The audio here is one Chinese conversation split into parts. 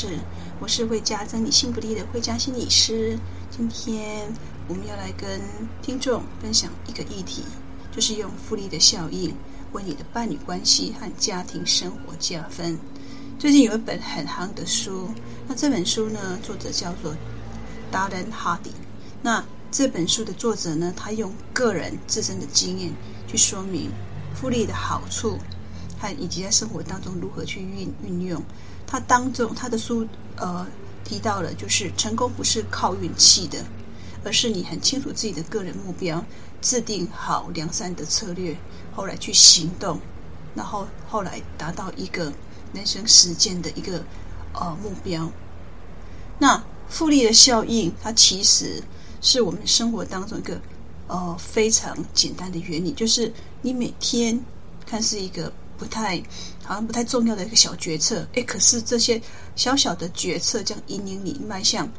是，我是会加增你幸福力的慧佳心理师。今天我们要来跟听众分享一个议题，就是用复利的效应为你的伴侣关系和家庭生活加分。最近有一本很夯的书，那这本书呢，作者叫做 Darren Hardy。那这本书的作者呢，他用个人自身的经验去说明复利的好处。和以及在生活当中如何去运运用，他当中他的书呃提到了，就是成功不是靠运气的，而是你很清楚自己的个人目标，制定好良善的策略，后来去行动，然后后来达到一个人生实践的一个呃目标。那复利的效应，它其实是我们生活当中一个呃非常简单的原理，就是你每天看是一个。不太好像不太重要的一个小决策，诶，可是这些小小的决策将引领你迈向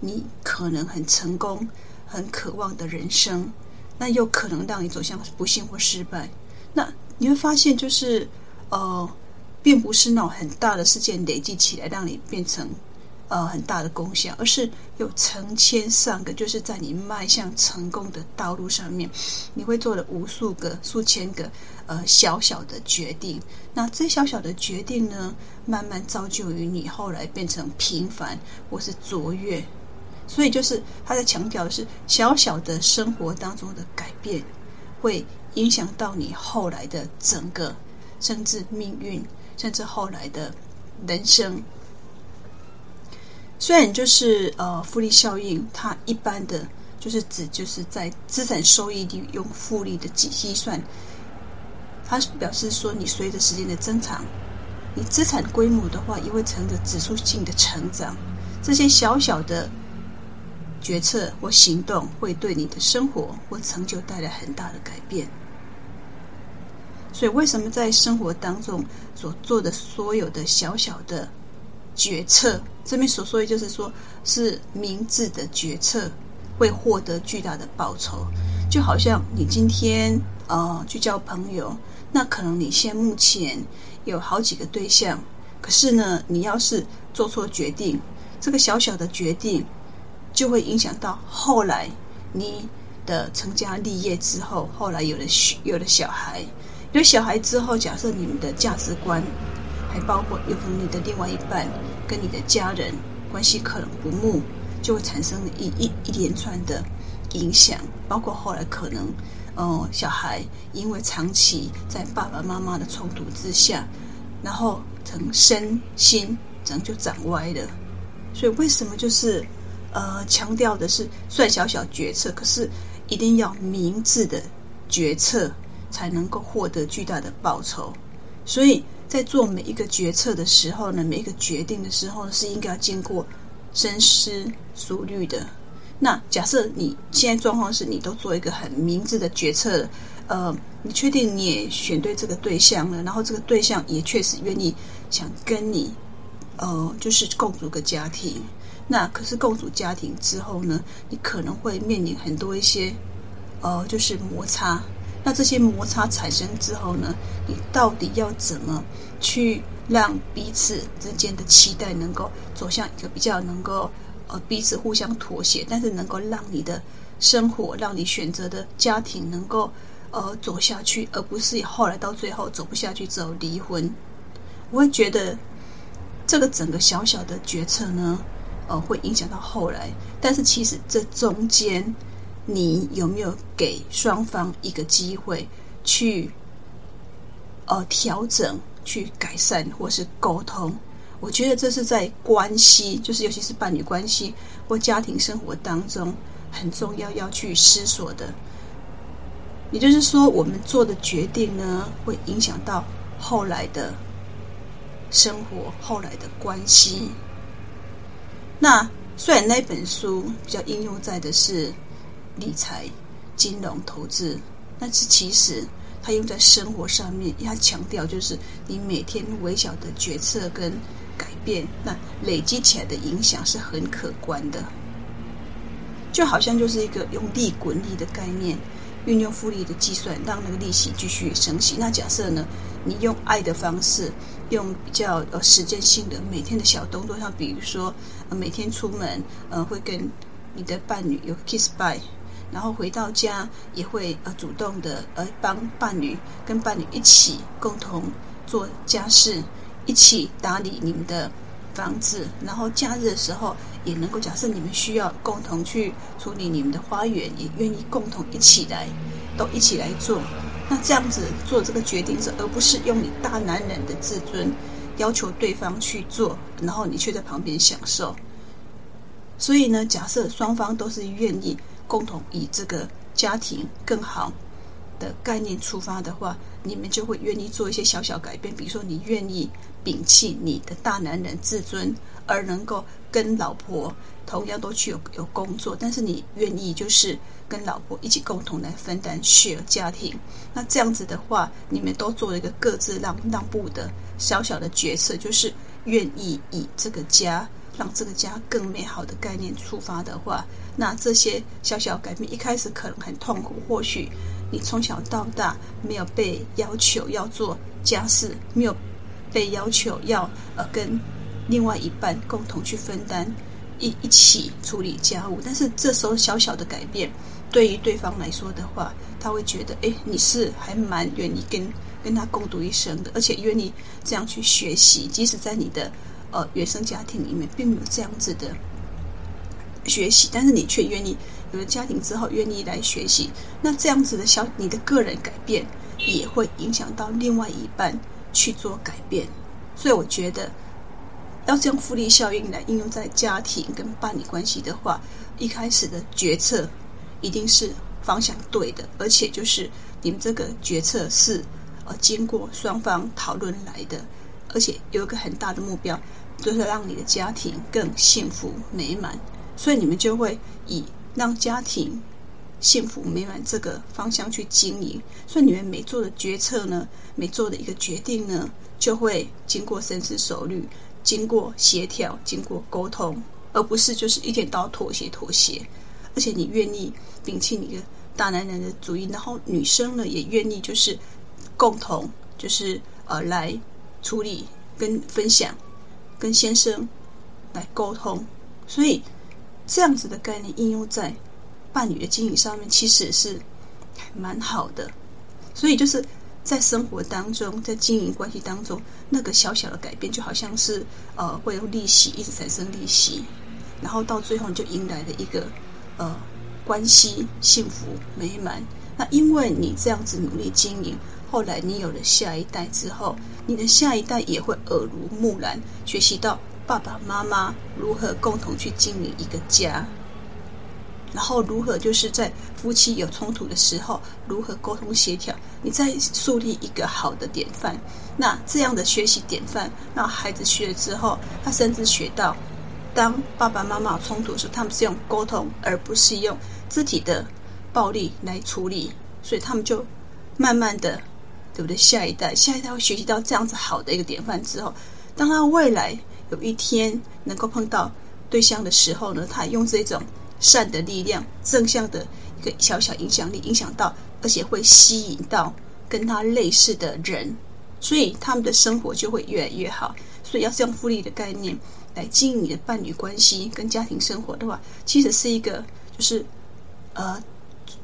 你可能很成功、很渴望的人生，那又可能让你走向不幸或失败。那你会发现，就是呃，并不是那种很大的事件累积起来让你变成。呃，很大的功效，而是有成千上个，就是在你迈向成功的道路上面，你会做了无数个、数千个呃小小的决定。那这小小的决定呢，慢慢造就于你后来变成平凡或是卓越。所以，就是他在强调的是，小小的生活当中的改变，会影响到你后来的整个，甚至命运，甚至后来的人生。虽然就是呃复利效应，它一般的就是指就是在资产收益率用复利的计计算，它表示说你随着时间的增长，你资产规模的话也会随着指数性的成长。这些小小的决策或行动会对你的生活或成就带来很大的改变。所以为什么在生活当中所做的所有的小小的决策，这边所说的就是说，是明智的决策会获得巨大的报酬。就好像你今天呃去交朋友，那可能你现目前有好几个对象，可是呢，你要是做错决定，这个小小的决定就会影响到后来你的成家立业之后，后来有了有了小孩，有小孩之后，假设你们的价值观。还包括有可能你的另外一半跟你的家人关系可能不睦，就会产生一一一连串的影响。包括后来可能，呃，小孩因为长期在爸爸妈妈的冲突之下，然后从身心整就长歪了。所以为什么就是呃强调的是，算小小决策，可是一定要明智的决策，才能够获得巨大的报酬。所以。在做每一个决策的时候呢，每一个决定的时候是应该要经过深思熟虑的。那假设你现在状况是你都做一个很明智的决策，呃，你确定你也选对这个对象了，然后这个对象也确实愿意想跟你，呃，就是共组个家庭。那可是共组家庭之后呢，你可能会面临很多一些，呃，就是摩擦。那这些摩擦产生之后呢，你到底要怎么去让彼此之间的期待能够走向一个比较能够呃彼此互相妥协，但是能够让你的生活，让你选择的家庭能够呃走下去，而不是后来到最后走不下去之后离婚。我会觉得这个整个小小的决策呢，呃，会影响到后来，但是其实这中间。你有没有给双方一个机会去呃调整、去改善或是沟通？我觉得这是在关系，就是尤其是伴侣关系或家庭生活当中很重要要去思索的。也就是说，我们做的决定呢，会影响到后来的生活、后来的关系。那虽然那本书比较应用在的是。理财、金融、投资，但是其实它用在生活上面，它强调就是你每天微小的决策跟改变，那累积起来的影响是很可观的。就好像就是一个用利滚利的概念，运用复利的计算，让那个利息继续升息。那假设呢，你用爱的方式，用比较呃时间性的每天的小动作，像比如说每天出门呃会跟你的伴侣有 kiss by 然后回到家也会呃主动的呃帮伴侣跟伴侣一起共同做家事，一起打理你们的房子，然后假日的时候也能够假设你们需要共同去处理你们的花园，也愿意共同一起来，都一起来做。那这样子做这个决定者，而不是用你大男人的自尊要求对方去做，然后你却在旁边享受。所以呢，假设双方都是愿意共同以这个家庭更好的概念出发的话，你们就会愿意做一些小小改变，比如说你愿意。摒弃你的大男人自尊，而能够跟老婆同样都去有有工作，但是你愿意就是跟老婆一起共同来分担 share 家庭。那这样子的话，你们都做了一个各自让让步的小小的决策，就是愿意以这个家让这个家更美好的概念出发的话，那这些小小改变一开始可能很痛苦，或许你从小到大没有被要求要做家事，没有。被要求要呃跟另外一半共同去分担一一起处理家务，但是这时候小小的改变对于对方来说的话，他会觉得哎，你是还蛮愿意跟跟他共度一生的，而且愿意这样去学习，即使在你的呃原生家庭里面并没有这样子的学习，但是你却愿意有了家庭之后愿意来学习，那这样子的小你的个人改变也会影响到另外一半。去做改变，所以我觉得，要是用复利效应来应用在家庭跟伴侣关系的话，一开始的决策一定是方向对的，而且就是你们这个决策是呃经过双方讨论来的，而且有一个很大的目标，就是让你的家庭更幸福美满，所以你们就会以让家庭。幸福美满这个方向去经营，所以你们每做的决策呢，每做的一个决定呢，就会经过深思熟虑，经过协调，经过沟通，而不是就是一天到妥协妥协。而且你愿意摒弃你的大男人的主义，然后女生呢也愿意就是共同就是呃来处理跟分享，跟先生来沟通，所以这样子的概念应用在。伴侣的经营上面其实是蛮好的，所以就是在生活当中，在经营关系当中，那个小小的改变就好像是呃会有利息一直产生利息，然后到最后你就迎来了一个呃关系幸福美满。那因为你这样子努力经营，后来你有了下一代之后，你的下一代也会耳濡目染，学习到爸爸妈妈如何共同去经营一个家。然后如何就是在夫妻有冲突的时候，如何沟通协调？你再树立一个好的典范。那这样的学习典范，让孩子学了之后，他甚至学到，当爸爸妈妈冲突的时候，他们是用沟通，而不是用肢体的暴力来处理。所以他们就慢慢的，对不对？下一代，下一代会学习到这样子好的一个典范之后，当他未来有一天能够碰到对象的时候呢，他用这种。善的力量，正向的一个小小影响力，影响到，而且会吸引到跟他类似的人，所以他们的生活就会越来越好。所以要用复利的概念来经营你的伴侣关系跟家庭生活的话，其实是一个就是呃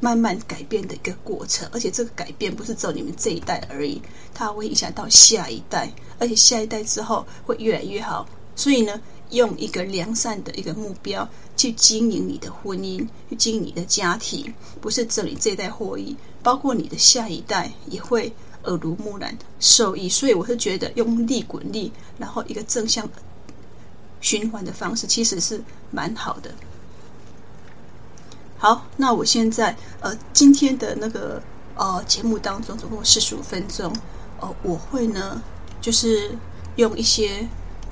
慢慢改变的一个过程。而且这个改变不是只有你们这一代而已，它会影响到下一代，而且下一代之后会越来越好。所以呢，用一个良善的一个目标。去经营你的婚姻，去经营你的家庭，不是只有你这一代获益，包括你的下一代也会耳濡目染受益。所以我是觉得用利滚利，然后一个正向循环的方式，其实是蛮好的。好，那我现在呃今天的那个呃节目当中总共四十五分钟，呃我会呢就是用一些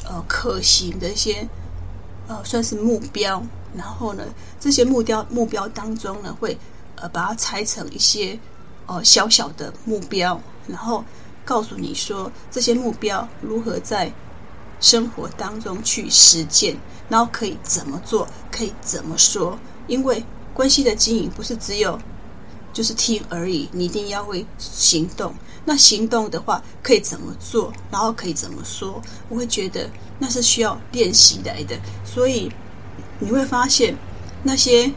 呃可行的一些呃算是目标。然后呢，这些目标目标当中呢，会呃把它拆成一些呃小小的目标，然后告诉你说这些目标如何在生活当中去实践，然后可以怎么做，可以怎么说。因为关系的经营不是只有就是听而已，你一定要会行动。那行动的话，可以怎么做，然后可以怎么说？我会觉得那是需要练习来的。所以你会发现那些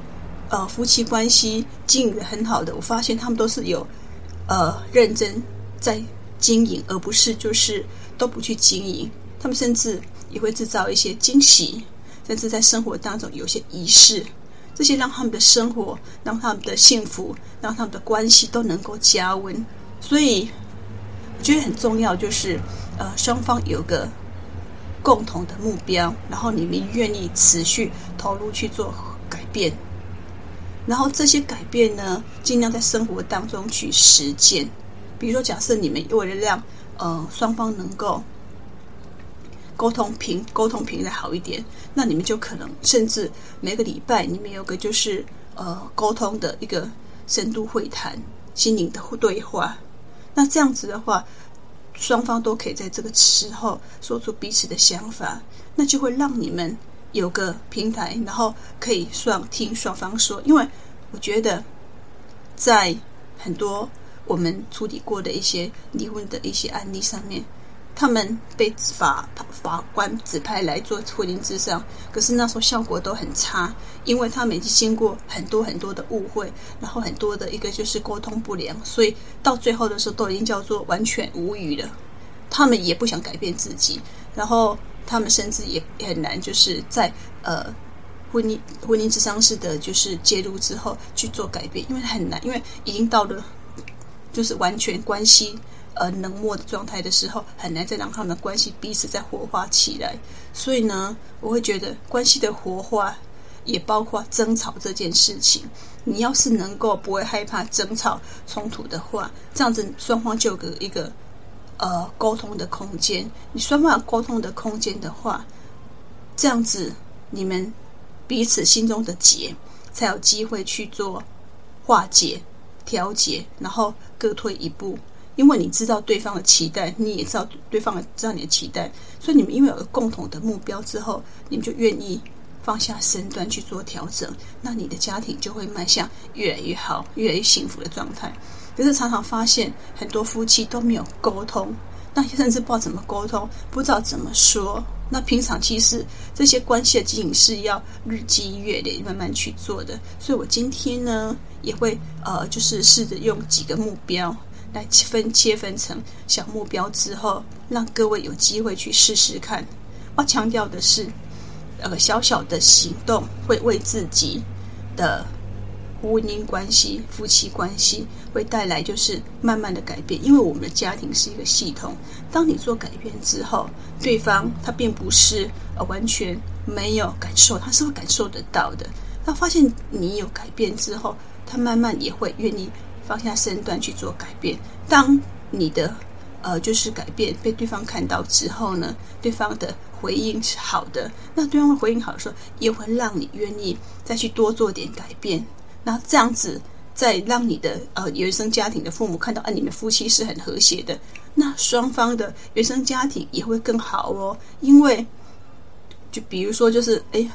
呃夫妻关系经营得很好的，我发现他们都是有呃认真在经营，而不是就是都不去经营。他们甚至也会制造一些惊喜，甚至在生活当中有些仪式。这些让他们的生活，让他们的幸福，让他们的关系都能够加温。所以我觉得很重要，就是呃双方有个共同的目标，然后你们愿意持续投入去做改变，然后这些改变呢，尽量在生活当中去实践。比如说，假设你们为了让呃双方能够。沟通频沟通频率好一点，那你们就可能甚至每个礼拜你们有个就是呃沟通的一个深度会谈、心灵的对话。那这样子的话，双方都可以在这个时候说出彼此的想法，那就会让你们有个平台，然后可以双听双方说。因为我觉得在很多我们处理过的一些离婚的一些案例上面。他们被法法官指派来做婚姻咨商，可是那时候效果都很差，因为他们已经经过很多很多的误会，然后很多的一个就是沟通不良，所以到最后的时候都已经叫做完全无语了。他们也不想改变自己，然后他们甚至也很难就是在呃婚姻婚姻咨商师的就是介入之后去做改变，因为很难，因为已经到了就是完全关系。呃，冷漠的状态的时候，很难再让他们的关系彼此再活化起来。所以呢，我会觉得关系的活化也包括争吵这件事情。你要是能够不会害怕争吵冲突的话，这样子双方就有一个呃沟通的空间。你双方有沟通的空间的话，这样子你们彼此心中的结才有机会去做化解、调节，然后各退一步。因为你知道对方的期待，你也知道对方知道你的期待，所以你们因为有个共同的目标之后，你们就愿意放下身段去做调整，那你的家庭就会迈向越来越好、越来越幸福的状态。可是常常发现很多夫妻都没有沟通，那甚至不知道怎么沟通，不知道怎么说。那平常其实这些关系的经营是要日积月累慢慢去做的。所以我今天呢也会呃，就是试着用几个目标。来分切分成小目标之后，让各位有机会去试试看。我强调的是，呃，小小的行动会为自己的婚姻关系、夫妻关系会带来就是慢慢的改变。因为我们的家庭是一个系统，当你做改变之后，对方他并不是呃完全没有感受，他是会感受得到的。他发现你有改变之后，他慢慢也会愿意。放下身段去做改变。当你的呃，就是改变被对方看到之后呢，对方的回应是好的，那对方的回应好的时候，也会让你愿意再去多做点改变。那这样子，再让你的呃原生家庭的父母看到，啊，你们夫妻是很和谐的，那双方的原生家庭也会更好哦。因为，就比如说，就是哎呀。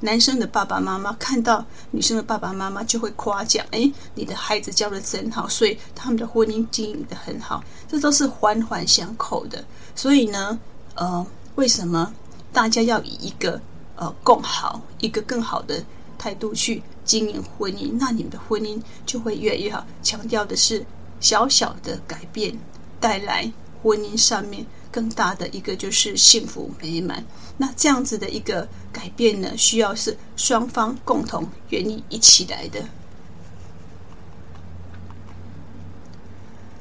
男生的爸爸妈妈看到女生的爸爸妈妈就会夸奖：“哎，你的孩子教的真好，所以他们的婚姻经营的很好。”这都是环环相扣的。所以呢，呃，为什么大家要以一个呃更好、一个更好的态度去经营婚姻？那你们的婚姻就会越来越好。强调的是小小的改变带来婚姻上面更大的一个就是幸福美满。那这样子的一个改变呢，需要是双方共同愿意一起来的。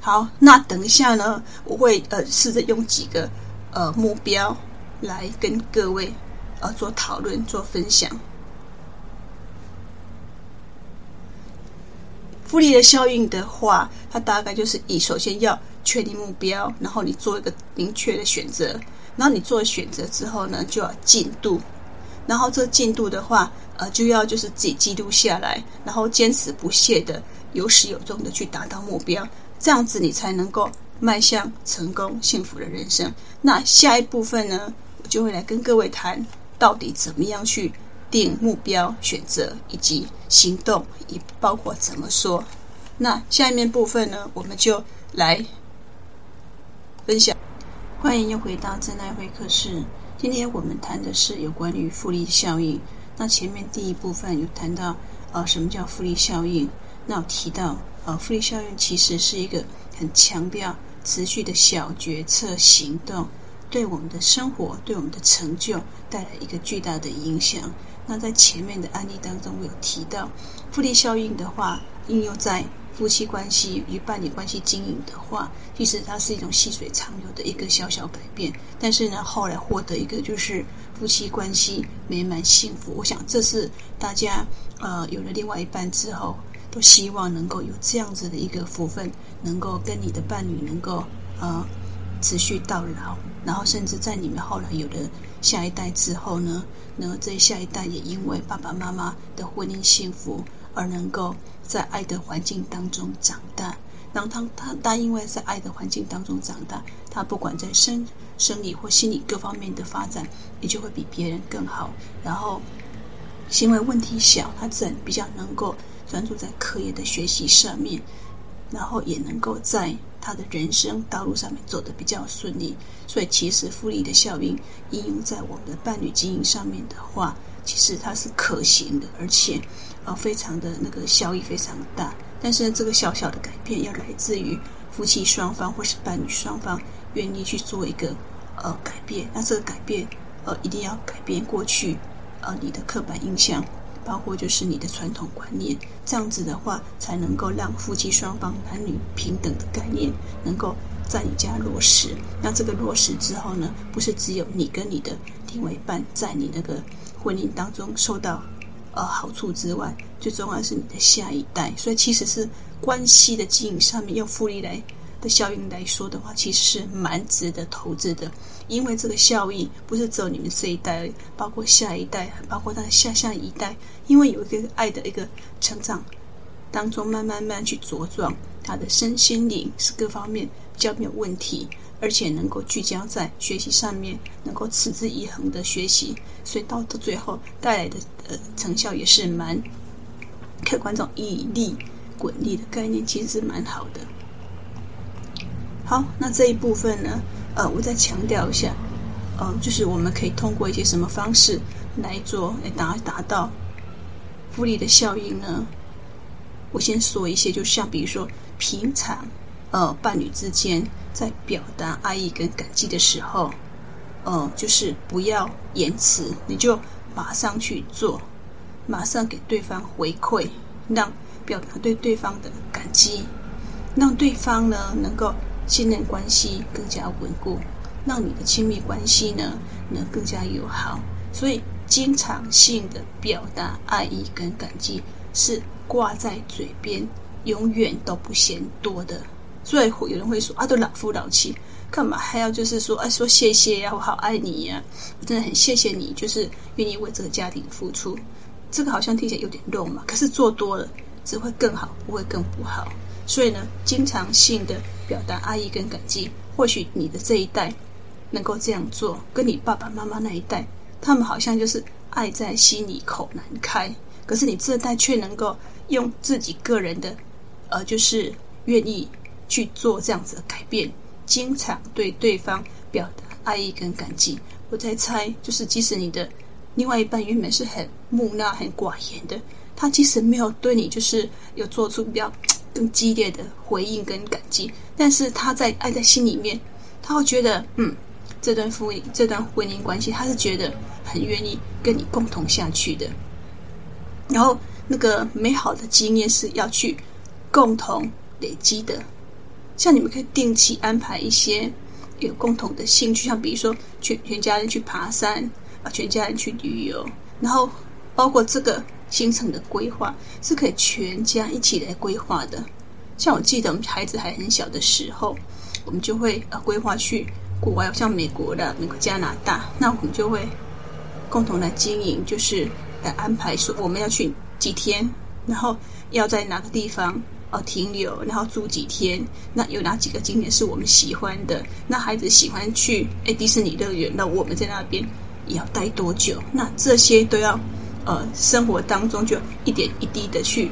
好，那等一下呢，我会呃试着用几个呃目标来跟各位呃做讨论、做分享。复利的效应的话，它大概就是以首先要确定目标，然后你做一个明确的选择。然后你做了选择之后呢，就要进度，然后这个进度的话，呃，就要就是自己记录下来，然后坚持不懈的、有始有终的去达到目标，这样子你才能够迈向成功幸福的人生。那下一部分呢，我就会来跟各位谈到底怎么样去定目标、选择以及行动，也包括怎么说。那下面部分呢，我们就来分享。欢迎又回到真爱会客室。今天我们谈的是有关于复利效应。那前面第一部分有谈到，呃，什么叫复利效应？那我提到，呃，复利效应其实是一个很强调持续的小决策行动，对我们的生活、对我们的成就带来一个巨大的影响。那在前面的案例当中，我有提到，复利效应的话，应用在夫妻关系与伴侣关系经营的话，其实它是一种细水长流的一个小小改变。但是呢，后来获得一个就是夫妻关系美满幸福。我想这是大家呃有了另外一半之后，都希望能够有这样子的一个福分，能够跟你的伴侣能够呃持续到老，然后甚至在你们后来有了下一代之后呢，那这下一代也因为爸爸妈妈的婚姻幸福而能够。在爱的环境当中长大，当他他他因为在爱的环境当中长大，他不管在生生理或心理各方面的发展，也就会比别人更好。然后行为问题小，他自然比较能够专注在课业的学习上面，然后也能够在他的人生道路上面走得比较顺利。所以，其实复利的效应应用在我们的伴侣经营上面的话，其实它是可行的，而且呃。非常的那个效益非常大，但是，这个小小的改变要来自于夫妻双方或是伴侣双方愿意去做一个呃改变。那这个改变呃一定要改变过去呃你的刻板印象，包括就是你的传统观念，这样子的话才能够让夫妻双方男女平等的概念能够在你家落实。那这个落实之后呢，不是只有你跟你的另外一半在你那个婚姻当中受到。呃，好处之外，最重要是你的下一代。所以，其实是关系的经营上面，用复利来的效应来说的话，其实是蛮值得投资的。因为这个效益不是只有你们这一代，包括下一代，包括他的下下一代。因为有一个爱的一个成长当中，慢慢慢去茁壮，他的身心灵是各方面比较没有问题。而且能够聚焦在学习上面，能够持之以恒的学习，所以到到最后带来的呃成效也是蛮客观这种以利滚利的概念，其实是蛮好的。好，那这一部分呢，呃，我再强调一下，呃，就是我们可以通过一些什么方式来做来达达到复利的效应呢？我先说一些，就像比如说平常。呃，伴侣之间在表达爱意跟感激的时候，呃，就是不要延迟，你就马上去做，马上给对方回馈，让表达对对方的感激，让对方呢能够信任关系更加稳固，让你的亲密关系呢能更加友好。所以，经常性的表达爱意跟感激是挂在嘴边，永远都不嫌多的。所以有人会说啊，都老夫老妻，干嘛还要就是说，哎、啊，说谢谢呀，我好爱你呀，我真的很谢谢你，就是愿意为这个家庭付出。这个好像听起来有点肉麻，可是做多了只会更好，不会更不好。所以呢，经常性的表达爱意跟感激，或许你的这一代能够这样做，跟你爸爸妈妈那一代，他们好像就是爱在心里口难开，可是你这代却能够用自己个人的，呃，就是愿意。去做这样子的改变，经常对对方表达爱意跟感激。我在猜，就是即使你的另外一半原本是很木讷、很寡言的，他即使没有对你就是有做出比较更激烈的回应跟感激，但是他在爱在心里面，他会觉得，嗯，这段婚姻、这段婚姻关系，他是觉得很愿意跟你共同下去的。然后，那个美好的经验是要去共同累积的。像你们可以定期安排一些有共同的兴趣，像比如说全全家人去爬山啊，全家人去旅游，然后包括这个行程的规划是可以全家一起来规划的。像我记得我们孩子还很小的时候，我们就会呃规划去国外，像美国的美国加拿大，那我们就会共同来经营，就是来安排说我们要去几天，然后要在哪个地方。哦，停留，然后住几天？那有哪几个景点是我们喜欢的？那孩子喜欢去诶迪士尼乐园，那我们在那边也要待多久？那这些都要呃生活当中就一点一滴的去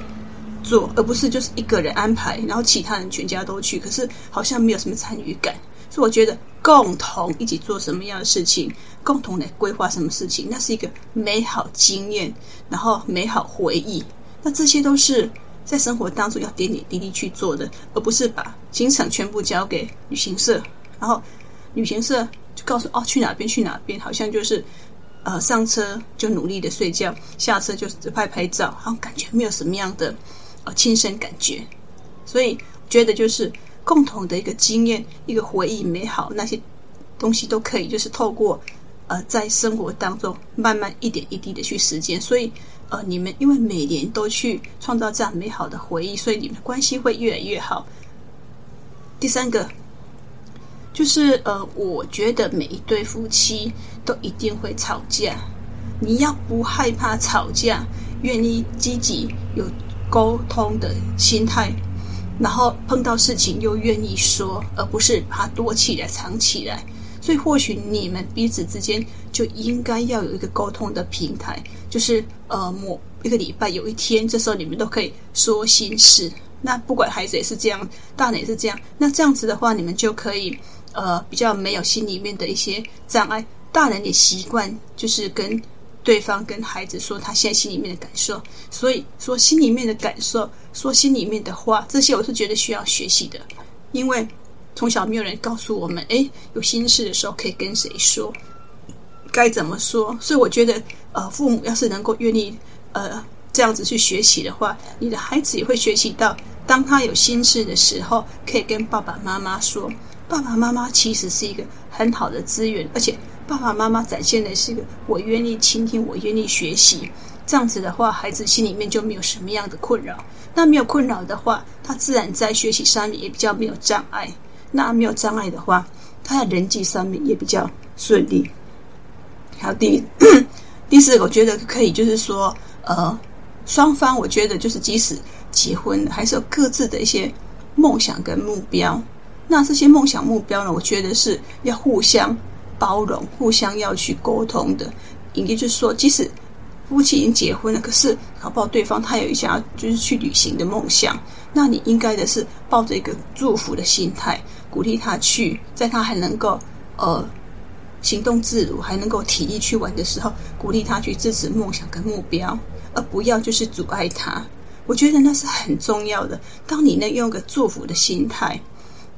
做，而不是就是一个人安排，然后其他人全家都去，可是好像没有什么参与感。所以我觉得共同一起做什么样的事情，共同来规划什么事情，那是一个美好经验，然后美好回忆。那这些都是在生活当中要点点滴滴去做的，而不是把行程全部交给旅行社，然后旅行社就告诉哦去哪边去哪边，好像就是。呃，上车就努力的睡觉，下车就只拍拍照，好像感觉没有什么样的呃亲身感觉，所以觉得就是共同的一个经验，一个回忆美好，那些东西都可以，就是透过呃在生活当中慢慢一点一滴的去实践，所以呃你们因为每年都去创造这样美好的回忆，所以你们的关系会越来越好。第三个。就是呃，我觉得每一对夫妻都一定会吵架。你要不害怕吵架，愿意积极有沟通的心态，然后碰到事情又愿意说，而不是怕躲起来、藏起来。所以，或许你们彼此之间就应该要有一个沟通的平台，就是呃，某一个礼拜有一天，这时候你们都可以说心事。那不管孩子也是这样，大人也是这样。那这样子的话，你们就可以。呃，比较没有心里面的一些障碍，大人也习惯就是跟对方、跟孩子说他现在心里面的感受，所以说心里面的感受，说心里面的话，这些我是觉得需要学习的，因为从小没有人告诉我们，诶，有心事的时候可以跟谁说，该怎么说，所以我觉得，呃，父母要是能够愿意，呃，这样子去学习的话，你的孩子也会学习到，当他有心事的时候，可以跟爸爸妈妈说。爸爸妈妈其实是一个很好的资源，而且爸爸妈妈展现的是一个我愿意倾听，我愿意学习。这样子的话，孩子心里面就没有什么样的困扰。那没有困扰的话，他自然在学习上面也比较没有障碍。那没有障碍的话，他在人际上面也比较顺利。还有第 第四个，我觉得可以，就是说，呃，双方我觉得就是即使结婚了，还是有各自的一些梦想跟目标。那这些梦想目标呢？我觉得是要互相包容、互相要去沟通的。也就是说，即使夫妻已经结婚了，可是搞不好对方他有一想要就是去旅行的梦想，那你应该的是抱着一个祝福的心态，鼓励他去，在他还能够呃行动自如、还能够体力去玩的时候，鼓励他去支持梦想跟目标，而不要就是阻碍他。我觉得那是很重要的。当你能用个祝福的心态。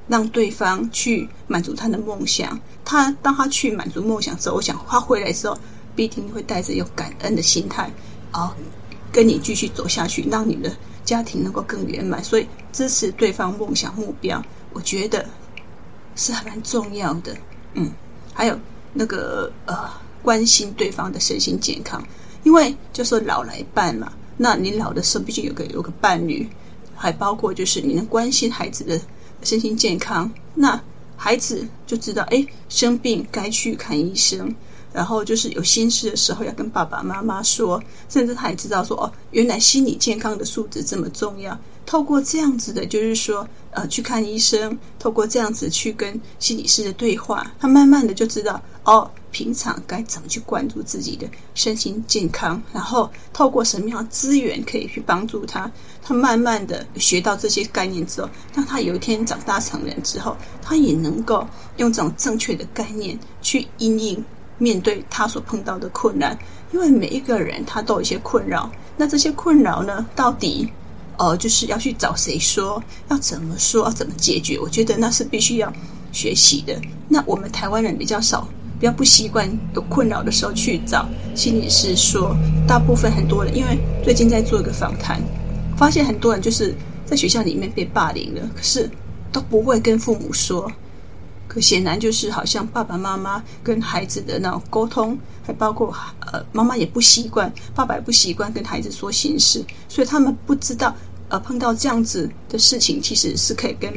让对方去满足他的梦想，他当他去满足梦想之后，我想他回来之后必定会带着有感恩的心态，啊，跟你继续走下去，让你的家庭能够更圆满。所以支持对方梦想目标，我觉得是还蛮重要的。嗯，还有那个呃，关心对方的身心健康，因为就说老来伴嘛，那你老的时候毕竟有个有个伴侣，还包括就是你能关心孩子的。身心健康，那孩子就知道，哎，生病该去看医生，然后就是有心事的时候要跟爸爸妈妈说，甚至他也知道说，哦，原来心理健康的素质这么重要。透过这样子的，就是说，呃，去看医生，透过这样子去跟心理师的对话，他慢慢的就知道，哦。平常该怎么去关注自己的身心健康，然后透过什么样的资源可以去帮助他？他慢慢的学到这些概念之后，当他有一天长大成人之后，他也能够用这种正确的概念去因应面对他所碰到的困难。因为每一个人他都有一些困扰，那这些困扰呢，到底呃就是要去找谁说？要怎么说？要怎么解决？我觉得那是必须要学习的。那我们台湾人比较少。比较不习惯有困扰的时候去找心理师说，大部分很多人，因为最近在做一个访谈，发现很多人就是在学校里面被霸凌了，可是都不会跟父母说。可显然就是好像爸爸妈妈跟孩子的那种沟通，还包括呃妈妈也不习惯，爸爸也不习惯跟孩子说心事，所以他们不知道呃碰到这样子的事情，其实是可以跟。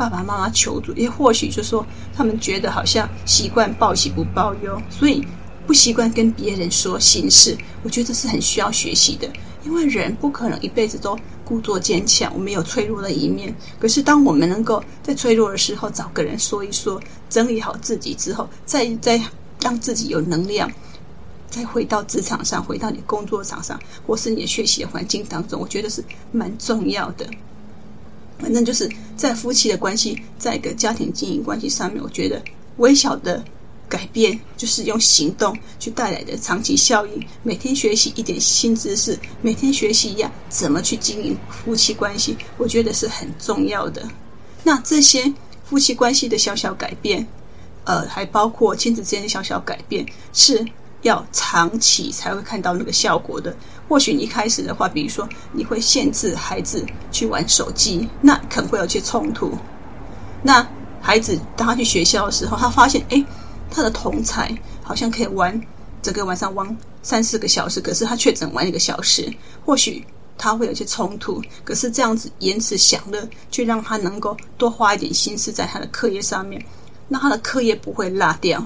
爸爸妈妈求助，也或许就说，他们觉得好像习惯报喜不报忧，所以不习惯跟别人说心事。我觉得这是很需要学习的，因为人不可能一辈子都故作坚强，我们有脆弱的一面。可是，当我们能够在脆弱的时候找个人说一说，整理好自己之后，再再让自己有能量，再回到职场上，回到你工作场上，或是你的学习的环境当中，我觉得是蛮重要的。反正就是在夫妻的关系，在一个家庭经营关系上面，我觉得微小的改变就是用行动去带来的长期效应。每天学习一点新知识，每天学习一样怎么去经营夫妻关系，我觉得是很重要的。那这些夫妻关系的小小改变，呃，还包括亲子之间的小小改变，是要长期才会看到那个效果的。或许你一开始的话，比如说你会限制孩子去玩手机，那可能会有些冲突。那孩子当他去学校的时候，他发现，哎，他的同才好像可以玩整个晚上玩三四个小时，可是他却只能玩一个小时。或许他会有些冲突，可是这样子延迟享乐，去让他能够多花一点心思在他的课业上面，那他的课业不会落掉。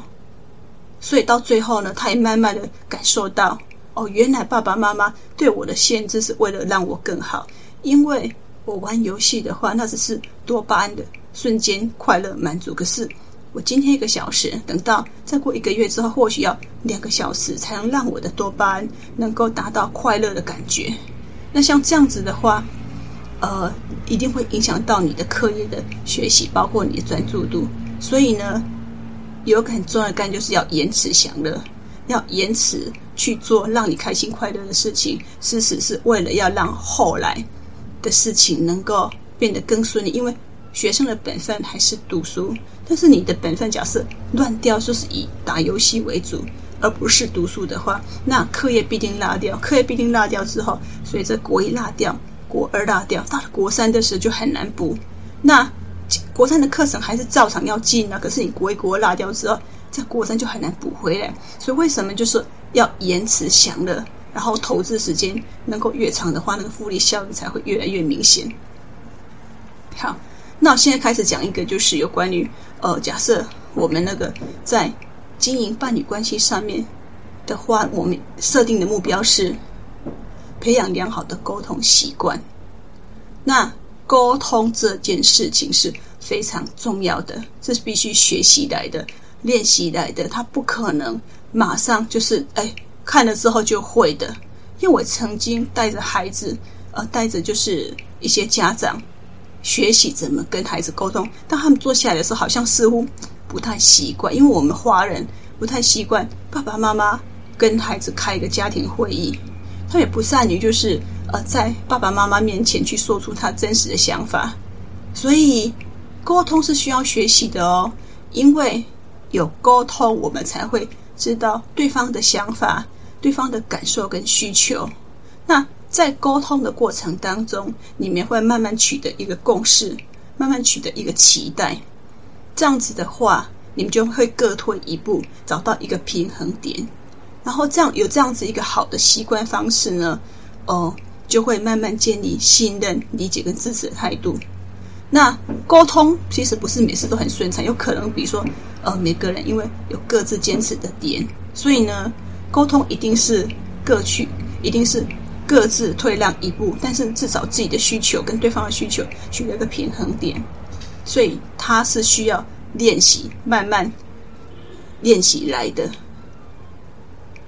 所以到最后呢，他也慢慢的感受到。哦，原来爸爸妈妈对我的限制是为了让我更好，因为我玩游戏的话，那只是多巴胺的瞬间快乐满足。可是我今天一个小时，等到再过一个月之后，或许要两个小时才能让我的多巴胺能够达到快乐的感觉。那像这样子的话，呃，一定会影响到你的课业的学习，包括你的专注度。所以呢，有个很重要的概念就是要延迟享乐，要延迟。去做让你开心快乐的事情，事实是为了要让后来的事情能够变得更顺利。因为学生的本分还是读书，但是你的本分假设乱掉，就是以打游戏为主，而不是读书的话，那课业必定落掉。课业必定落掉之后，随着国一落掉，国二落掉，到了国三的时候就很难补。那国三的课程还是照常要进啊，可是你国一国二落掉之后，在国三就很难补回来。所以为什么就是？要延迟享乐，然后投资时间能够越长的话，那个复利效应才会越来越明显。好，那我现在开始讲一个，就是有关于呃，假设我们那个在经营伴侣关系上面的话，我们设定的目标是培养良好的沟通习惯。那沟通这件事情是非常重要的，这是必须学习来的、练习来的，它不可能。马上就是哎，看了之后就会的。因为我曾经带着孩子，呃，带着就是一些家长学习怎么跟孩子沟通。当他们坐下来的时候，好像似乎不太习惯，因为我们华人不太习惯爸爸妈妈跟孩子开一个家庭会议，他也不善于就是呃，在爸爸妈妈面前去说出他真实的想法。所以沟通是需要学习的哦，因为有沟通，我们才会。知道对方的想法、对方的感受跟需求，那在沟通的过程当中，你们会慢慢取得一个共识，慢慢取得一个期待。这样子的话，你们就会各退一步，找到一个平衡点。然后这样有这样子一个好的习惯方式呢，哦，就会慢慢建立信任、理解跟支持的态度。那沟通其实不是每次都很顺畅，有可能比如说。呃，每个人因为有各自坚持的点，所以呢，沟通一定是各去，一定是各自退让一步，但是至少自己的需求跟对方的需求取得一个平衡点，所以它是需要练习，慢慢练习来的。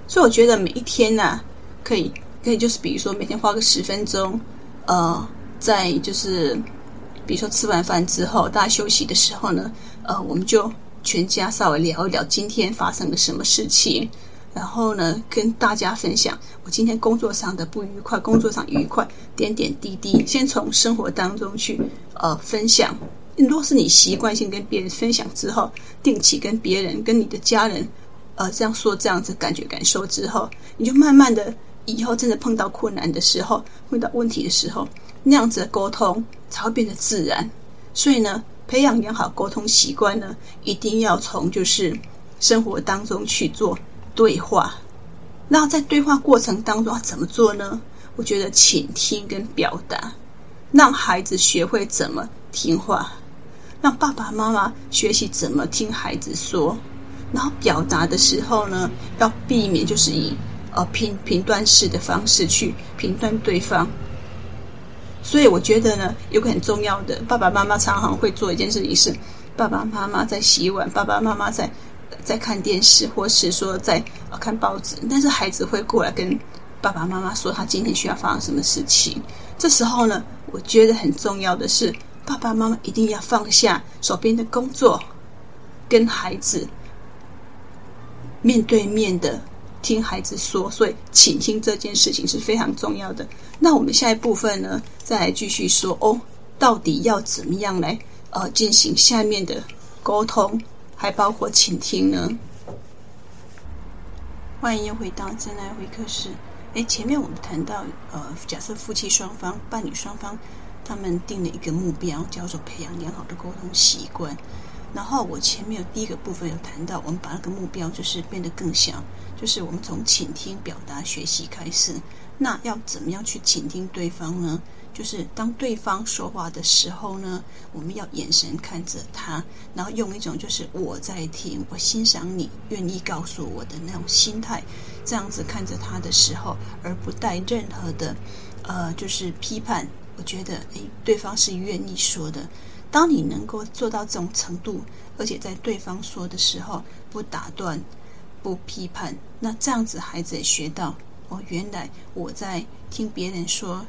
所以我觉得每一天呢、啊，可以可以就是比如说每天花个十分钟，呃，在就是比如说吃完饭之后，大家休息的时候呢，呃，我们就。全家稍微聊一聊今天发生了什么事情，然后呢，跟大家分享我今天工作上的不愉快，工作上愉快点点滴滴，先从生活当中去呃分享。如果是你习惯性跟别人分享之后，定期跟别人、跟你的家人呃这样说这样子感觉感受之后，你就慢慢的以后真的碰到困难的时候，碰到问题的时候，那样子的沟通才会变得自然。所以呢。培养良好沟通习惯呢，一定要从就是生活当中去做对话。那在对话过程当中要怎么做呢？我觉得倾听跟表达，让孩子学会怎么听话，让爸爸妈妈学习怎么听孩子说。然后表达的时候呢，要避免就是以呃评评断式的方式去评断对方。所以我觉得呢，有个很重要的，爸爸妈妈常常会做一件事情是，爸爸妈妈在洗碗，爸爸妈妈在在看电视，或是说在看报纸，但是孩子会过来跟爸爸妈妈说他今天需要发生什么事情。这时候呢，我觉得很重要的是，爸爸妈妈一定要放下手边的工作，跟孩子面对面的听孩子说。所以，倾听这件事情是非常重要的。那我们下一部分呢，再来继续说哦，到底要怎么样来呃进行下面的沟通，还包括倾听呢？欢迎又回到真爱会客室。哎，前面我们谈到，呃，假设夫妻双方、伴侣双方，他们定了一个目标，叫做培养良好的沟通习惯。然后我前面有第一个部分有谈到，我们把那个目标就是变得更小，就是我们从倾听、表达、学习开始。那要怎么样去倾听对方呢？就是当对方说话的时候呢，我们要眼神看着他，然后用一种就是我在听，我欣赏你，愿意告诉我的那种心态，这样子看着他的时候，而不带任何的呃，就是批判。我觉得，诶，对方是愿意说的。当你能够做到这种程度，而且在对方说的时候不打断、不批判，那这样子孩子也学到哦，原来我在听别人说。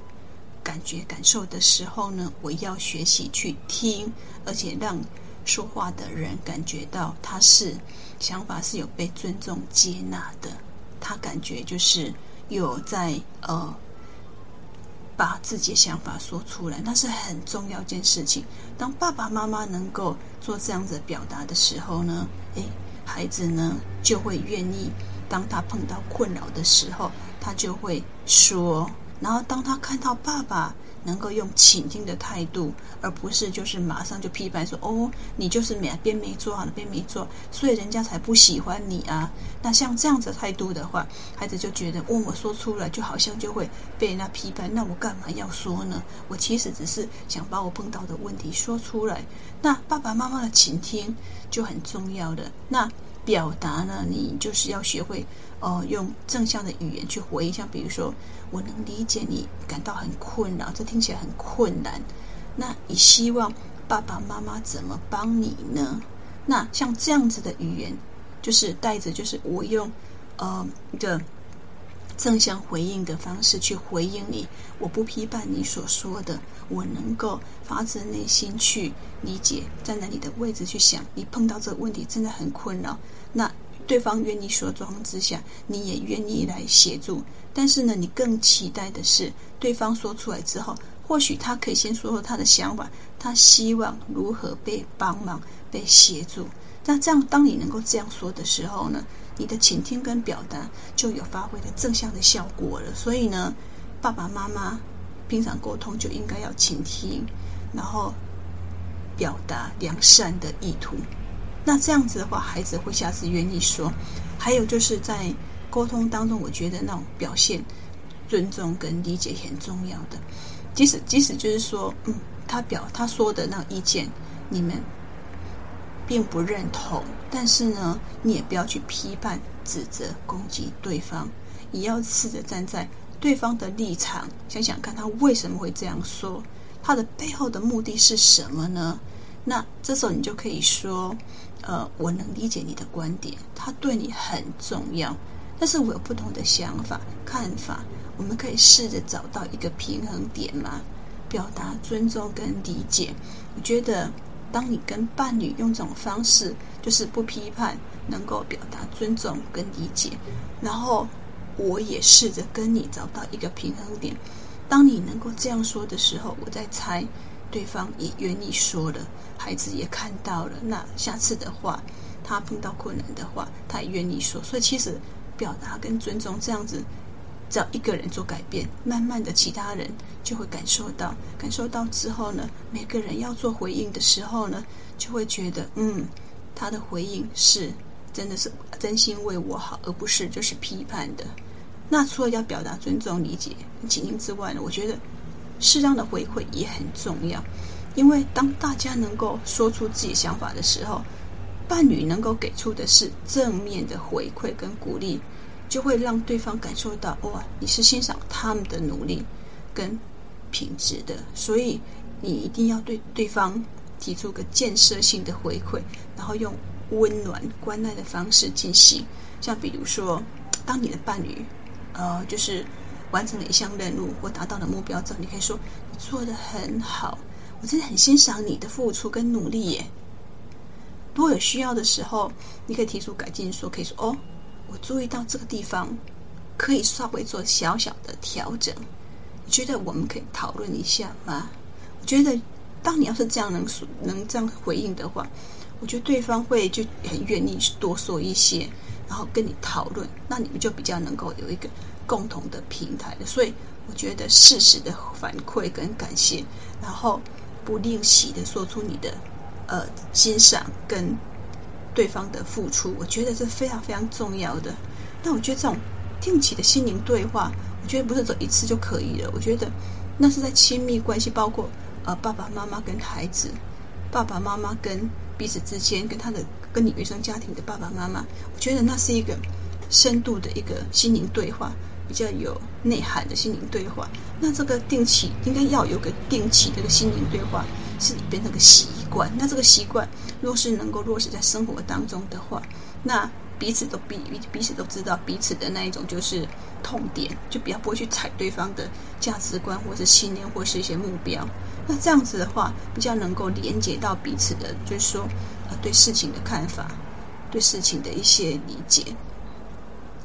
感觉感受的时候呢，我要学习去听，而且让说话的人感觉到他是想法是有被尊重接纳的，他感觉就是有在呃把自己的想法说出来，那是很重要一件事情。当爸爸妈妈能够做这样子表达的时候呢，诶，孩子呢就会愿意，当他碰到困扰的时候，他就会说。然后，当他看到爸爸能够用倾听的态度，而不是就是马上就批判说：“哦，你就是哪边没做好，哪边没做，所以人家才不喜欢你啊。”那像这样子态度的话，孩子就觉得：“哦，我说出来就好像就会被人家批判，那我干嘛要说呢？我其实只是想把我碰到的问题说出来。”那爸爸妈妈的倾听就很重要的。那表达呢，你就是要学会哦、呃，用正向的语言去回应，像比如说。我能理解你感到很困扰，这听起来很困难。那你希望爸爸妈妈怎么帮你呢？那像这样子的语言，就是带着就是我用呃一个正向回应的方式去回应你。我不批判你所说的，我能够发自内心去理解，站在你的位置去想，你碰到这个问题真的很困扰。那对方愿意说状况之下，你也愿意来协助。但是呢，你更期待的是对方说出来之后，或许他可以先说说他的想法，他希望如何被帮忙、被协助。那这样，当你能够这样说的时候呢，你的倾听跟表达就有发挥的正向的效果了。所以呢，爸爸妈妈平常沟通就应该要倾听，然后表达良善的意图。那这样子的话，孩子会下次愿意说。还有就是在。沟通当中，我觉得那种表现尊重跟理解很重要的。即使即使就是说，嗯，他表他说的那意见，你们并不认同，但是呢，你也不要去批判、指责、攻击对方，也要试着站在对方的立场，想想看他为什么会这样说，他的背后的目的是什么呢？那这时候你就可以说，呃，我能理解你的观点，他对你很重要。但是我有不同的想法、看法，我们可以试着找到一个平衡点嘛，表达尊重跟理解。我觉得，当你跟伴侣用这种方式，就是不批判，能够表达尊重跟理解，然后我也试着跟你找到一个平衡点。当你能够这样说的时候，我在猜对方也愿意说了，孩子也看到了。那下次的话，他碰到困难的话，他也愿意说。所以其实。表达跟尊重这样子，只要一个人做改变，慢慢的其他人就会感受到，感受到之后呢，每个人要做回应的时候呢，就会觉得，嗯，他的回应是真的是真心为我好，而不是就是批判的。那除了要表达尊重、理解、倾听之外呢，我觉得适当的回馈也很重要，因为当大家能够说出自己想法的时候。伴侣能够给出的是正面的回馈跟鼓励，就会让对方感受到哇，你是欣赏他们的努力跟品质的，所以你一定要对对方提出个建设性的回馈，然后用温暖、关爱的方式进行。像比如说，当你的伴侣，呃，就是完成了一项任务或达到了目标之后，你可以说：“你做的很好，我真的很欣赏你的付出跟努力耶。”如果有需要的时候，你可以提出改进，说可以说：“哦，我注意到这个地方可以稍微做小小的调整。”你觉得我们可以讨论一下吗？我觉得，当你要是这样能说能这样回应的话，我觉得对方会就很愿意多说一些。然后跟你讨论，那你们就比较能够有一个共同的平台的。所以我觉得适时的反馈跟感谢，然后不吝惜的说出你的呃欣赏跟对方的付出，我觉得是非常非常重要的。那我觉得这种定期的心灵对话，我觉得不是走一次就可以了。我觉得那是在亲密关系，包括呃爸爸妈妈跟孩子，爸爸妈妈跟彼此之间，跟他的。跟你原生家庭的爸爸妈妈，我觉得那是一个深度的一个心灵对话，比较有内涵的心灵对话。那这个定期应该要有个定期这个心灵对话，是你变成个习惯。那这个习惯若是能够落实在生活当中的话，那彼此都彼彼此都知道彼此的那一种就是痛点，就比较不会去踩对方的价值观或是信念或是一些目标。那这样子的话，比较能够连接到彼此的，就是说。呃，对事情的看法，对事情的一些理解，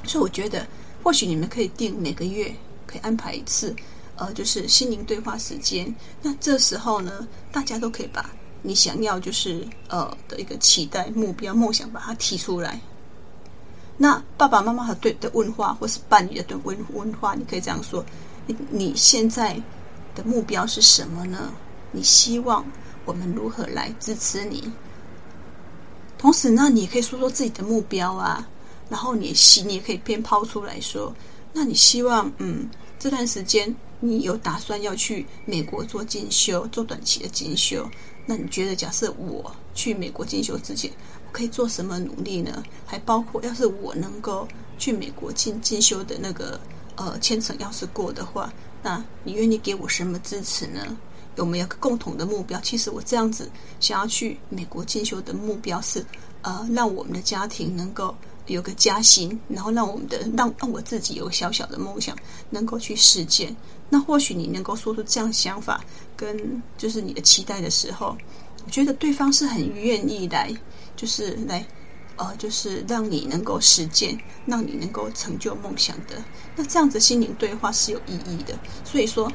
所以我觉得，或许你们可以定每个月可以安排一次，呃，就是心灵对话时间。那这时候呢，大家都可以把你想要就是呃的一个期待、目标、梦想，把它提出来。那爸爸妈妈的对的问话，或是伴侣的对问问话，你可以这样说：你你现在的目标是什么呢？你希望我们如何来支持你？同时呢，你也可以说说自己的目标啊，然后你希你也可以偏抛出来说，那你希望嗯这段时间你有打算要去美国做进修，做短期的进修，那你觉得假设我去美国进修之前，我可以做什么努力呢？还包括要是我能够去美国进进修的那个呃签证要是过的话，那你愿意给我什么支持呢？有没有个共同的目标？其实我这样子想要去美国进修的目标是，呃，让我们的家庭能够有个加薪，然后让我们的让让我自己有小小的梦想能够去实践。那或许你能够说出这样想法跟就是你的期待的时候，我觉得对方是很愿意来，就是来，呃，就是让你能够实践，让你能够成就梦想的。那这样子心灵对话是有意义的。所以说，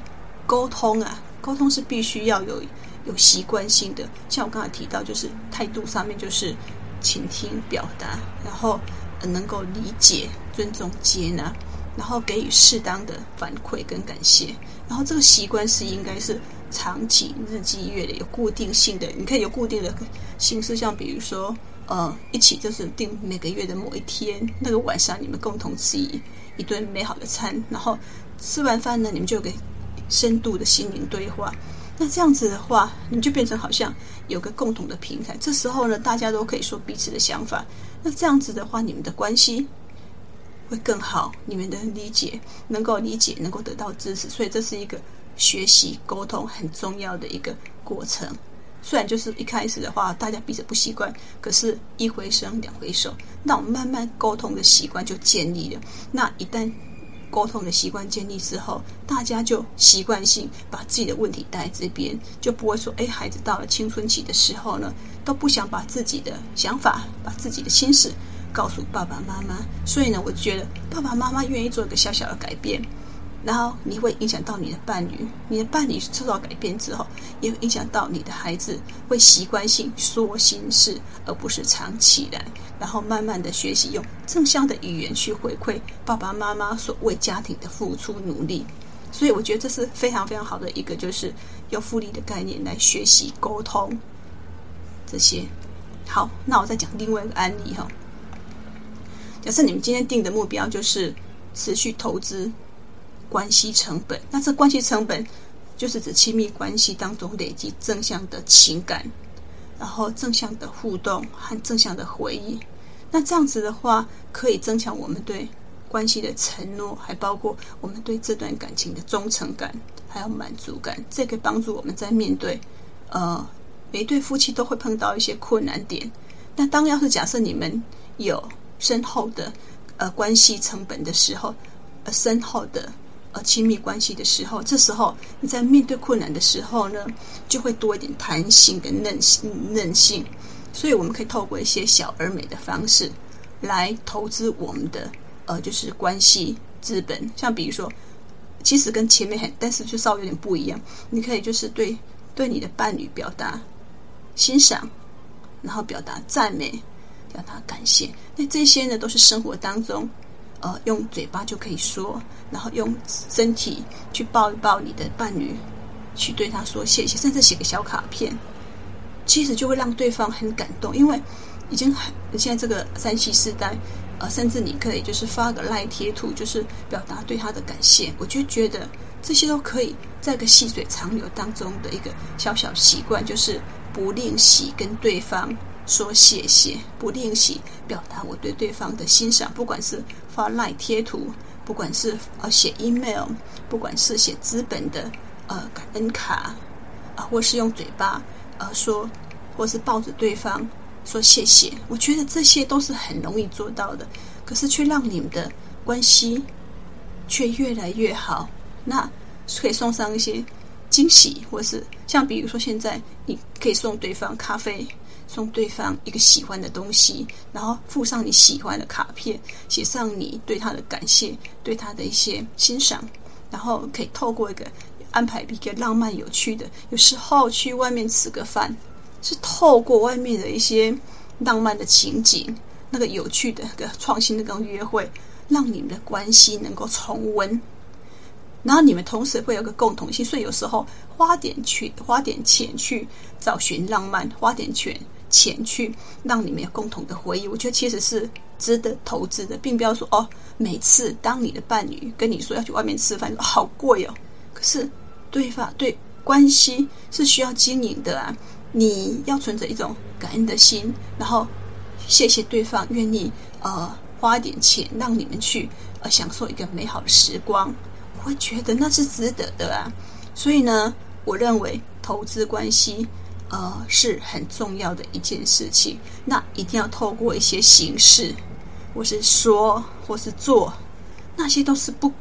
沟通啊。沟通是必须要有有习惯性的，像我刚才提到，就是态度上面就是倾听、表达，然后能够理解、尊重、接纳，然后给予适当的反馈跟感谢。然后这个习惯是应该是长期、日积月累、有固定性的。你可以有固定的形式，像比如说，呃，一起就是定每个月的某一天，那个晚上你们共同吃一一顿美好的餐，然后吃完饭呢，你们就给。深度的心灵对话，那这样子的话，你就变成好像有个共同的平台。这时候呢，大家都可以说彼此的想法。那这样子的话，你们的关系会更好，你们的理解能够理解，能够得到支持。所以这是一个学习沟通很重要的一个过程。虽然就是一开始的话，大家彼此不习惯，可是一回生两回熟，那我们慢慢沟通的习惯就建立了。那一旦沟通的习惯建立之后，大家就习惯性把自己的问题带在这边，就不会说：“哎，孩子到了青春期的时候呢，都不想把自己的想法、把自己的心事告诉爸爸妈妈。”所以呢，我觉得爸爸妈妈愿意做一个小小的改变。然后你会影响到你的伴侣，你的伴侣受到改变之后，也会影响到你的孩子，会习惯性说心事，而不是藏起来。然后慢慢的学习用正向的语言去回馈爸爸妈妈所为家庭的付出努力。所以我觉得这是非常非常好的一个，就是用复利的概念来学习沟通这些。好，那我再讲另外一个案例哈。假设你们今天定的目标就是持续投资。关系成本，那这关系成本就是指亲密关系当中累积正向的情感，然后正向的互动和正向的回忆。那这样子的话，可以增强我们对关系的承诺，还包括我们对这段感情的忠诚感，还有满足感。这个帮助我们在面对呃每对夫妻都会碰到一些困难点，那当要是假设你们有深厚的呃关系成本的时候，呃深厚的呃亲密关系的时候，这时候你在面对困难的时候呢，就会多一点弹性跟韧性韧性。所以我们可以透过一些小而美的方式来投资我们的呃就是关系资本，像比如说，其实跟前面很，但是就稍微有点不一样。你可以就是对对你的伴侣表达欣赏。然后表达赞美，表达感谢。那这些呢，都是生活当中，呃，用嘴巴就可以说，然后用身体去抱一抱你的伴侣，去对他说谢谢，甚至写个小卡片，其实就会让对方很感动。因为已经很现在这个三 C 时代，呃，甚至你可以就是发个赖贴图，就是表达对他的感谢。我就觉得这些都可以在个细水长流当中的一个小小习惯，就是。不吝惜跟对方说谢谢，不吝惜表达我对对方的欣赏，不管是发 LINE 贴图，不管是呃写 email，不管是写资本的呃感恩卡，啊、或是用嘴巴呃说，或是抱着对方说谢谢，我觉得这些都是很容易做到的，可是却让你们的关系却越来越好，那可以送上一些。惊喜，或是像比如说，现在你可以送对方咖啡，送对方一个喜欢的东西，然后附上你喜欢的卡片，写上你对他的感谢，对他的一些欣赏，然后可以透过一个安排一个浪漫有趣的，有时候去外面吃个饭，是透过外面的一些浪漫的情景，那个有趣的、个创新的跟约会，让你们的关系能够重温。然后你们同时会有个共同性，所以有时候花点去花点钱去找寻浪漫，花点钱钱去让你们有共同的回忆，我觉得其实是值得投资的，并不要说哦，每次当你的伴侣跟你说要去外面吃饭，好贵哦，可是对方对关系是需要经营的啊，你要存着一种感恩的心，然后谢谢对方愿意呃花点钱让你们去呃享受一个美好的时光。我觉得那是值得的啊，所以呢，我认为投资关系，呃，是很重要的一件事情。那一定要透过一些形式，或是说，或是做，那些都是不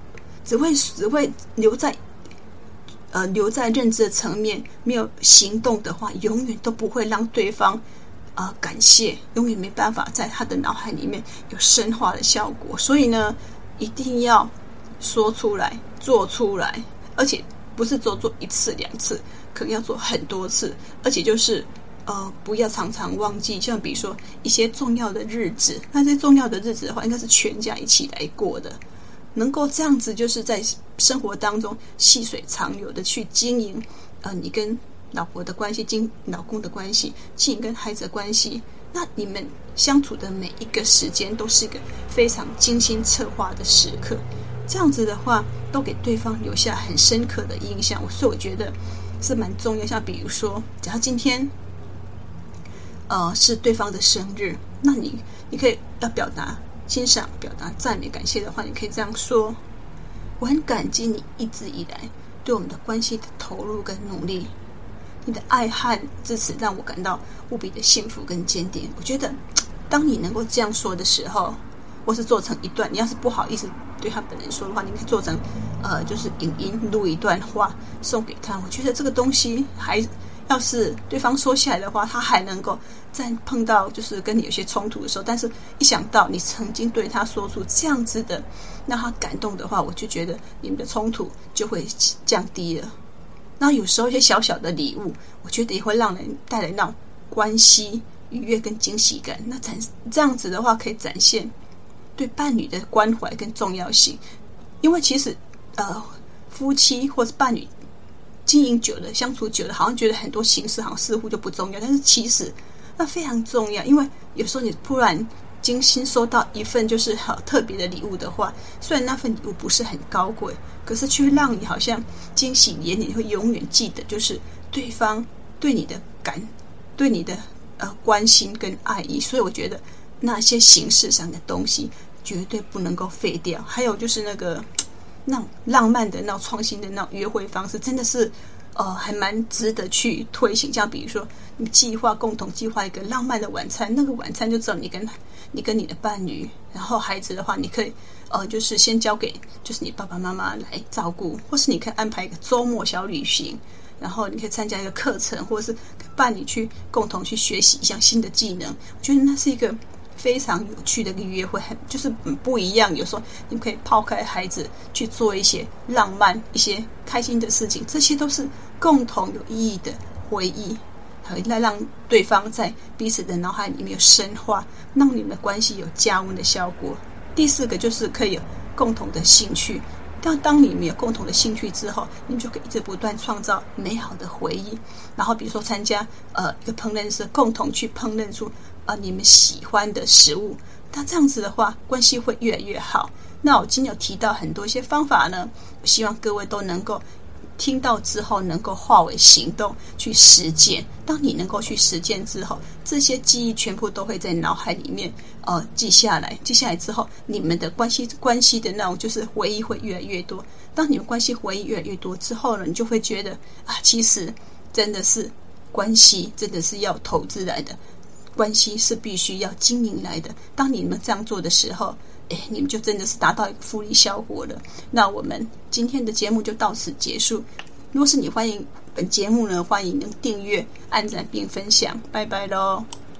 只会只会留在呃留在认知的层面，没有行动的话，永远都不会让对方啊、呃、感谢，永远没办法在他的脑海里面有深化的效果。所以呢，一定要说出来。做出来，而且不是做做一次两次，可能要做很多次，而且就是呃，不要常常忘记，像比如说一些重要的日子，那些重要的日子的话，应该是全家一起来过的，能够这样子，就是在生活当中细水长流的去经营，呃，你跟老婆的关系，经老公的关系，经营跟孩子的关系，那你们相处的每一个时间都是一个非常精心策划的时刻。这样子的话，都给对方留下很深刻的印象，所以我觉得是蛮重要。像比如说，假如今天，呃，是对方的生日，那你你可以要表达欣赏、表达赞美、感谢的话，你可以这样说：我很感激你一直以来对我们的关系的投入跟努力，你的爱和支持让我感到无比的幸福跟坚定。我觉得，当你能够这样说的时候，或是做成一段，你要是不好意思。对他本人说的话，你可以做成，呃，就是影音录一段话送给他。我觉得这个东西还要是对方说起来的话，他还能够在碰到就是跟你有些冲突的时候，但是一想到你曾经对他说出这样子的让他感动的话，我就觉得你们的冲突就会降低了。那有时候一些小小的礼物，我觉得也会让人带来那种关系愉悦跟惊喜感。那展这样子的话，可以展现。对伴侣的关怀跟重要性，因为其实，呃，夫妻或是伴侣经营久了、相处久了，好像觉得很多形式好像似乎就不重要，但是其实那非常重要。因为有时候你突然精心收到一份就是好特别的礼物的话，虽然那份礼物不是很高贵，可是却让你好像惊喜连连，会永远记得，就是对方对你的感、对你的呃关心跟爱意。所以我觉得那些形式上的东西。绝对不能够废掉。还有就是那个，那种浪漫的、那种创新的那种约会方式，真的是呃还蛮值得去推行。像比如说，你计划共同计划一个浪漫的晚餐，那个晚餐就只有你跟你跟你的伴侣，然后孩子的话，你可以呃就是先交给就是你爸爸妈妈来照顾，或是你可以安排一个周末小旅行，然后你可以参加一个课程，或者是跟伴侣去共同去学习一项新的技能。我觉得那是一个。非常有趣的一个约会，很就是不一样。有时候你可以抛开孩子去做一些浪漫、一些开心的事情，这些都是共同有意义的回忆，和来让对方在彼此的脑海里面有深化，让你们的关系有加温的效果。第四个就是可以有共同的兴趣。当当你们有共同的兴趣之后，你们就可以一直不断创造美好的回忆。然后比如说参加呃一个烹饪师，共同去烹饪出。啊，你们喜欢的食物，那这样子的话，关系会越来越好。那我今天有提到很多一些方法呢，我希望各位都能够听到之后，能够化为行动去实践。当你能够去实践之后，这些记忆全部都会在脑海里面呃记下来。记下来之后，你们的关系关系的那种就是回忆会越来越多。当你们关系回忆越来越多之后呢，你就会觉得啊，其实真的是关系真的是要投资来的。关系是必须要经营来的。当你们这样做的时候，哎，你们就真的是达到一个复利效果了。那我们今天的节目就到此结束。如果是你欢迎本节目呢，欢迎能订阅、按赞并分享。拜拜喽。